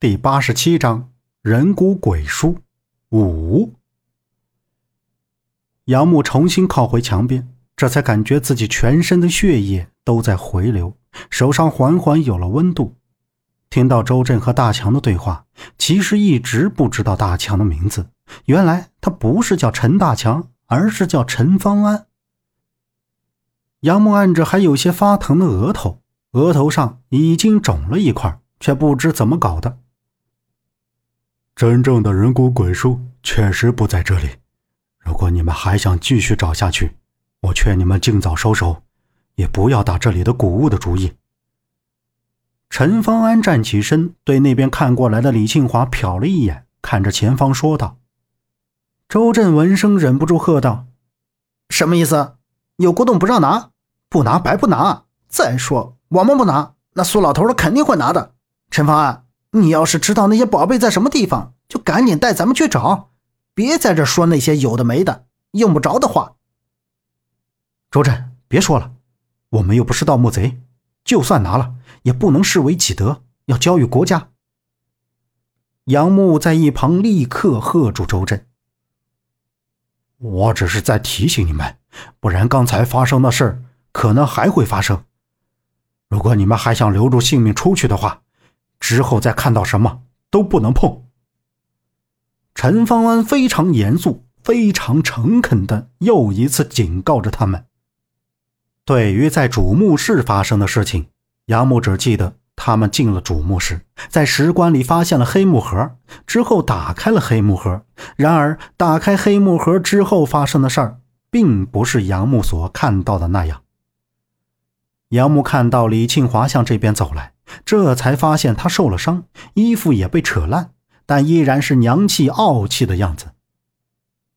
第八十七章人骨鬼书五。杨木重新靠回墙边，这才感觉自己全身的血液都在回流，手上缓缓有了温度。听到周震和大强的对话，其实一直不知道大强的名字，原来他不是叫陈大强，而是叫陈方安。杨木按着还有些发疼的额头，额头上已经肿了一块，却不知怎么搞的。真正的人骨鬼书确实不在这里。如果你们还想继续找下去，我劝你们尽早收手，也不要打这里的古物的主意。陈方安站起身，对那边看过来的李庆华瞟了一眼，看着前方说道：“周震闻声忍不住喝道：‘什么意思？有古董不让拿？不拿白不拿！再说我们不拿，那苏老头他肯定会拿的。’陈方安。”你要是知道那些宝贝在什么地方，就赶紧带咱们去找，别在这说那些有的没的、用不着的话。周震，别说了，我们又不是盗墓贼，就算拿了，也不能视为己得，要交予国家。杨木在一旁立刻喝住周震：“我只是在提醒你们，不然刚才发生的事可能还会发生。如果你们还想留住性命出去的话。”之后再看到什么都不能碰。陈方安非常严肃、非常诚恳的又一次警告着他们。对于在主墓室发生的事情，杨木只记得他们进了主墓室，在石棺里发现了黑木盒，之后打开了黑木盒。然而，打开黑木盒之后发生的事儿，并不是杨木所看到的那样。杨木看到李庆华向这边走来。这才发现他受了伤，衣服也被扯烂，但依然是娘气傲气的样子。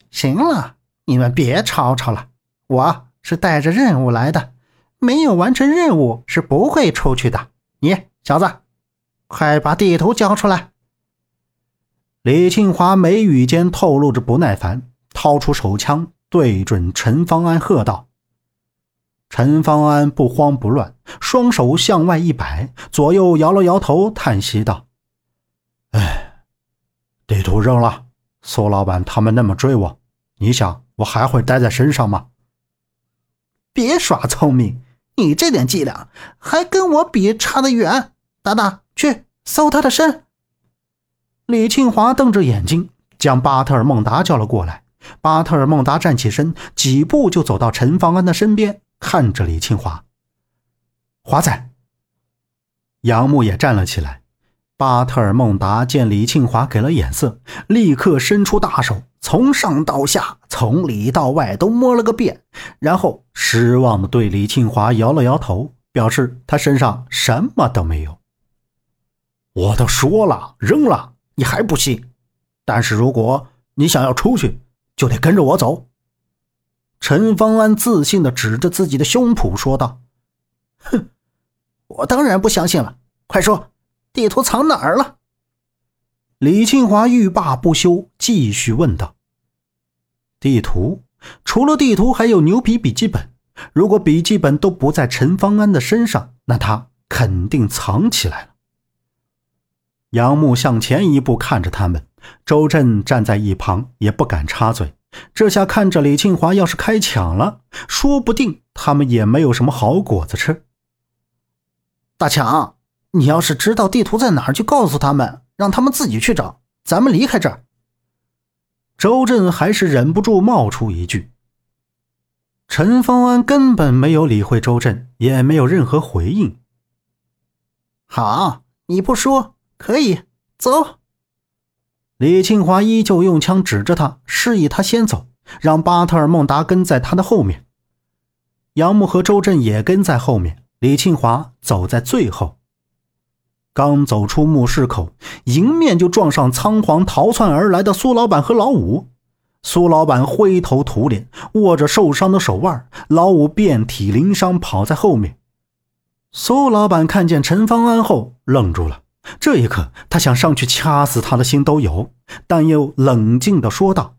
行了，你们别吵吵了，我是带着任务来的，没有完成任务是不会出去的。你小子，快把地图交出来！李庆华眉宇间透露着不耐烦，掏出手枪对准陈方安喝道。陈方安不慌不乱，双手向外一摆，左右摇了摇头，叹息道：“哎，地图扔了。苏老板他们那么追我，你想我还会待在身上吗？”别耍聪明，你这点伎俩还跟我比差得远。达达，去搜他的身。李庆华瞪着眼睛，将巴特尔孟达叫了过来。巴特尔孟达站起身，几步就走到陈方安的身边。看着李庆华，华仔，杨木也站了起来。巴特尔孟达见李庆华给了眼色，立刻伸出大手，从上到下，从里到外都摸了个遍，然后失望的对李庆华摇了摇头，表示他身上什么都没有。我都说了扔了，你还不信？但是如果你想要出去，就得跟着我走。陈方安自信的指着自己的胸脯说道：“哼，我当然不相信了！快说，地图藏哪儿了？”李庆华欲罢不休，继续问道：“地图？除了地图，还有牛皮笔记本。如果笔记本都不在陈方安的身上，那他肯定藏起来了。”杨木向前一步，看着他们。周震站在一旁，也不敢插嘴。这下看着李庆华，要是开抢了，说不定他们也没有什么好果子吃。大强，你要是知道地图在哪儿，就告诉他们，让他们自己去找，咱们离开这儿。周震还是忍不住冒出一句。陈方安根本没有理会周震，也没有任何回应。好，你不说可以走。李庆华依旧用枪指着他，示意他先走，让巴特尔孟达跟在他的后面。杨木和周震也跟在后面，李庆华走在最后。刚走出墓室口，迎面就撞上仓皇逃窜而来的苏老板和老五。苏老板灰头土脸，握着受伤的手腕；老五遍体鳞伤，跑在后面。苏老板看见陈方安后，愣住了。这一刻，他想上去掐死他的心都有，但又冷静地说道：“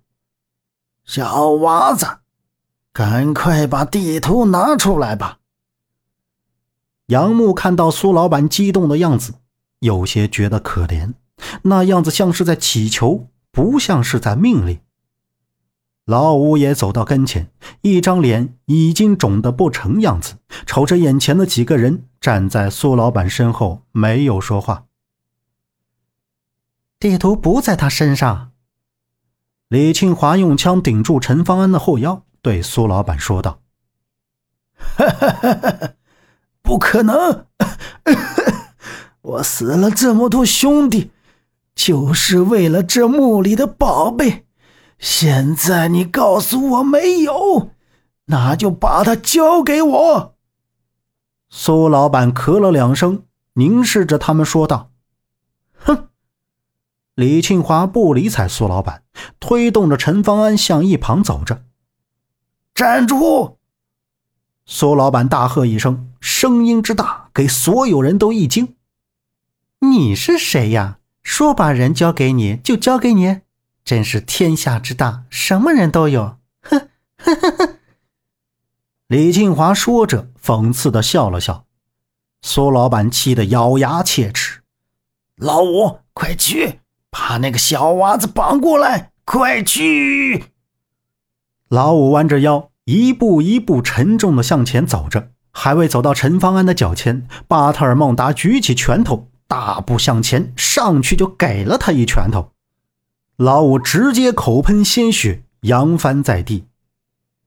小娃子，赶快把地图拿出来吧。”杨木看到苏老板激动的样子，有些觉得可怜。那样子像是在乞求，不像是在命令。老五也走到跟前，一张脸已经肿得不成样子，瞅着眼前的几个人，站在苏老板身后，没有说话。地图不在他身上。李庆华用枪顶住陈方安的后腰，对苏老板说道：“ 不可能！我死了这么多兄弟，就是为了这墓里的宝贝。”现在你告诉我没有，那就把它交给我。苏老板咳了两声，凝视着他们说道：“。”李庆华不理睬苏老板，推动着陈方安向一旁走着。站住！苏老板大喝一声，声音之大，给所有人都一惊。你是谁呀？说把人交给你就交给你？真是天下之大，什么人都有。哼，哼哼。李庆华说着，讽刺的笑了笑。苏老板气得咬牙切齿：“老五，快去把那个小娃子绑过来！快去！”老五弯着腰，一步一步沉重的向前走着，还未走到陈方安的脚前，巴特尔孟达举起拳头，大步向前，上去就给了他一拳头。老五直接口喷鲜血，扬翻在地。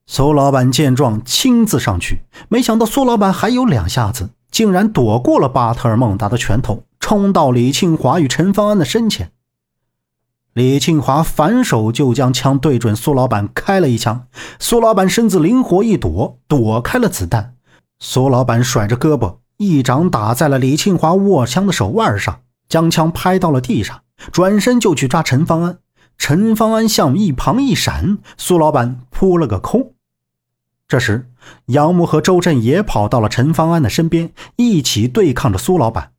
苏老板见状，亲自上去，没想到苏老板还有两下子，竟然躲过了巴特尔孟达的拳头，冲到李庆华与陈方安的身前。李庆华反手就将枪对准苏老板开了一枪，苏老板身子灵活一躲，躲开了子弹。苏老板甩着胳膊，一掌打在了李庆华握枪的手腕上，将枪拍到了地上。转身就去抓陈方安，陈方安向一旁一闪，苏老板扑了个空。这时，杨木和周震也跑到了陈方安的身边，一起对抗着苏老板。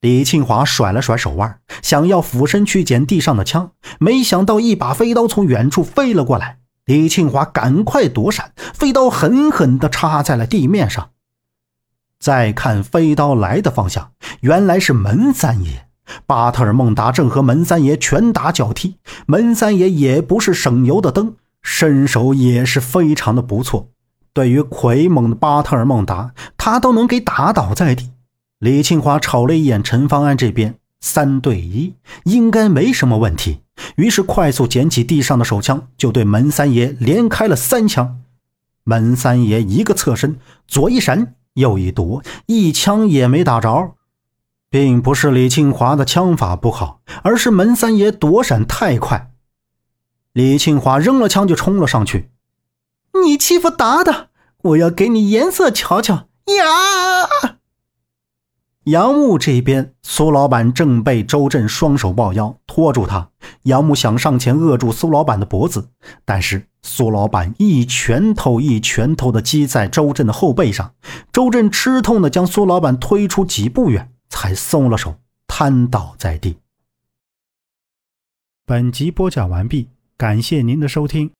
李庆华甩了甩手腕，想要俯身去捡地上的枪，没想到一把飞刀从远处飞了过来。李庆华赶快躲闪，飞刀狠狠地插在了地面上。再看飞刀来的方向，原来是门三爷。巴特尔孟达正和门三爷拳打脚踢，门三爷也不是省油的灯，身手也是非常的不错。对于魁猛的巴特尔孟达，他都能给打倒在地。李庆华瞅了一眼陈方安这边，三对一应该没什么问题，于是快速捡起地上的手枪，就对门三爷连开了三枪。门三爷一个侧身，左一闪，右一躲，一枪也没打着。并不是李庆华的枪法不好，而是门三爷躲闪太快。李庆华扔了枪就冲了上去：“你欺负达达，我要给你颜色瞧瞧！”呀！杨木这边，苏老板正被周震双手抱腰拖住他。杨木想上前扼住苏老板的脖子，但是苏老板一拳头一拳头的击在周震的后背上，周震吃痛的将苏老板推出几步远。才松了手，瘫倒在地。本集播讲完毕，感谢您的收听。